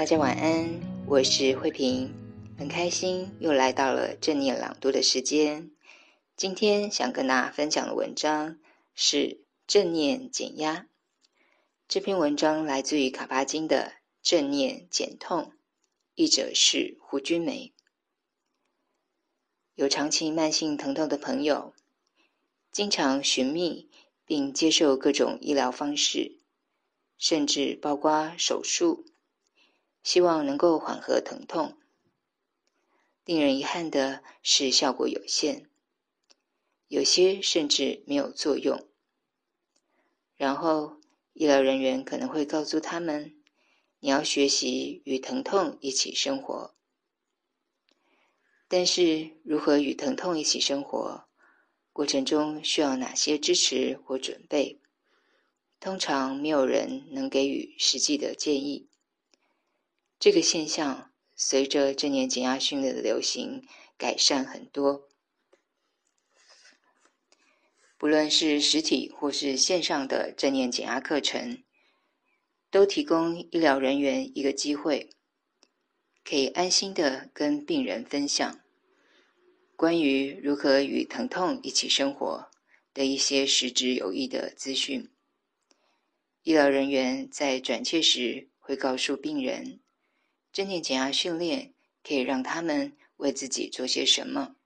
大家晚安，我是慧萍，很开心又来到了正念朗读的时间。今天想跟大家分享的文章是《正念减压》。这篇文章来自于卡巴金的《正念减痛》，译者是胡君梅。有长期慢性疼痛的朋友，经常寻觅并接受各种医疗方式，甚至包括手术。希望能够缓和疼痛。令人遗憾的是，效果有限，有些甚至没有作用。然后，医疗人员可能会告诉他们：“你要学习与疼痛一起生活。”但是，如何与疼痛一起生活？过程中需要哪些支持或准备？通常没有人能给予实际的建议。这个现象随着正念减压训练的流行改善很多。不论是实体或是线上的正念减压课程，都提供医疗人员一个机会，可以安心的跟病人分享关于如何与疼痛一起生活的一些实质有益的资讯。医疗人员在转介时会告诉病人。正念减压训练可以让他们为自己做些什么？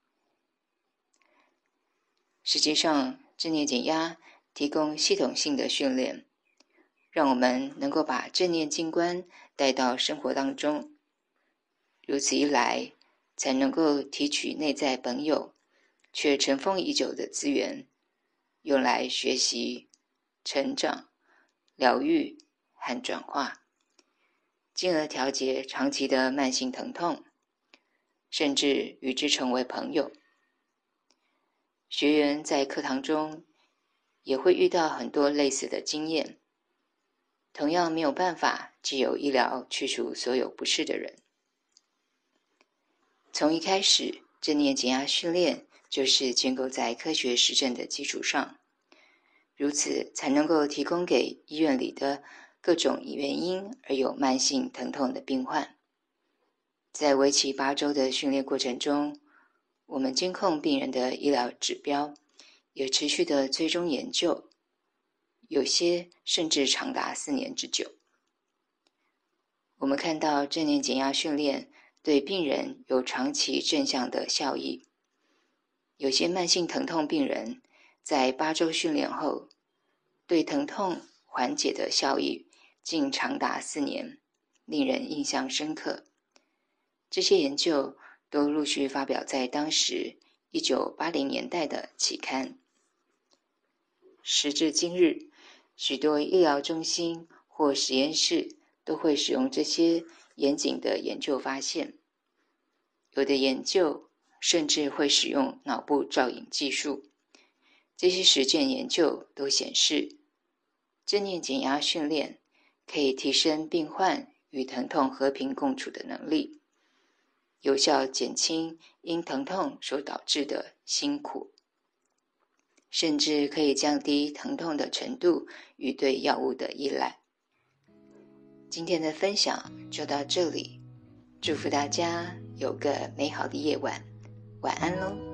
实际上，正念减压提供系统性的训练，让我们能够把正念静观带到生活当中。如此一来，才能够提取内在本有却尘封已久的资源，用来学习、成长、疗愈和转化。进而调节长期的慢性疼痛，甚至与之成为朋友。学员在课堂中也会遇到很多类似的经验，同样没有办法借由医疗去除所有不适的人。从一开始，正念减压训练就是建构在科学实证的基础上，如此才能够提供给医院里的。各种原因而有慢性疼痛的病患，在为期八周的训练过程中，我们监控病人的医疗指标，也持续的追踪研究，有些甚至长达四年之久。我们看到正念减压训练对病人有长期正向的效益，有些慢性疼痛病人在八周训练后，对疼痛缓解的效益。竟长达四年，令人印象深刻。这些研究都陆续发表在当时一九八零年代的期刊。时至今日，许多医疗中心或实验室都会使用这些严谨的研究发现。有的研究甚至会使用脑部造影技术。这些实践研究都显示，正念减压训练。可以提升病患与疼痛和平共处的能力，有效减轻因疼痛所导致的辛苦，甚至可以降低疼痛的程度与对药物的依赖。今天的分享就到这里，祝福大家有个美好的夜晚，晚安喽。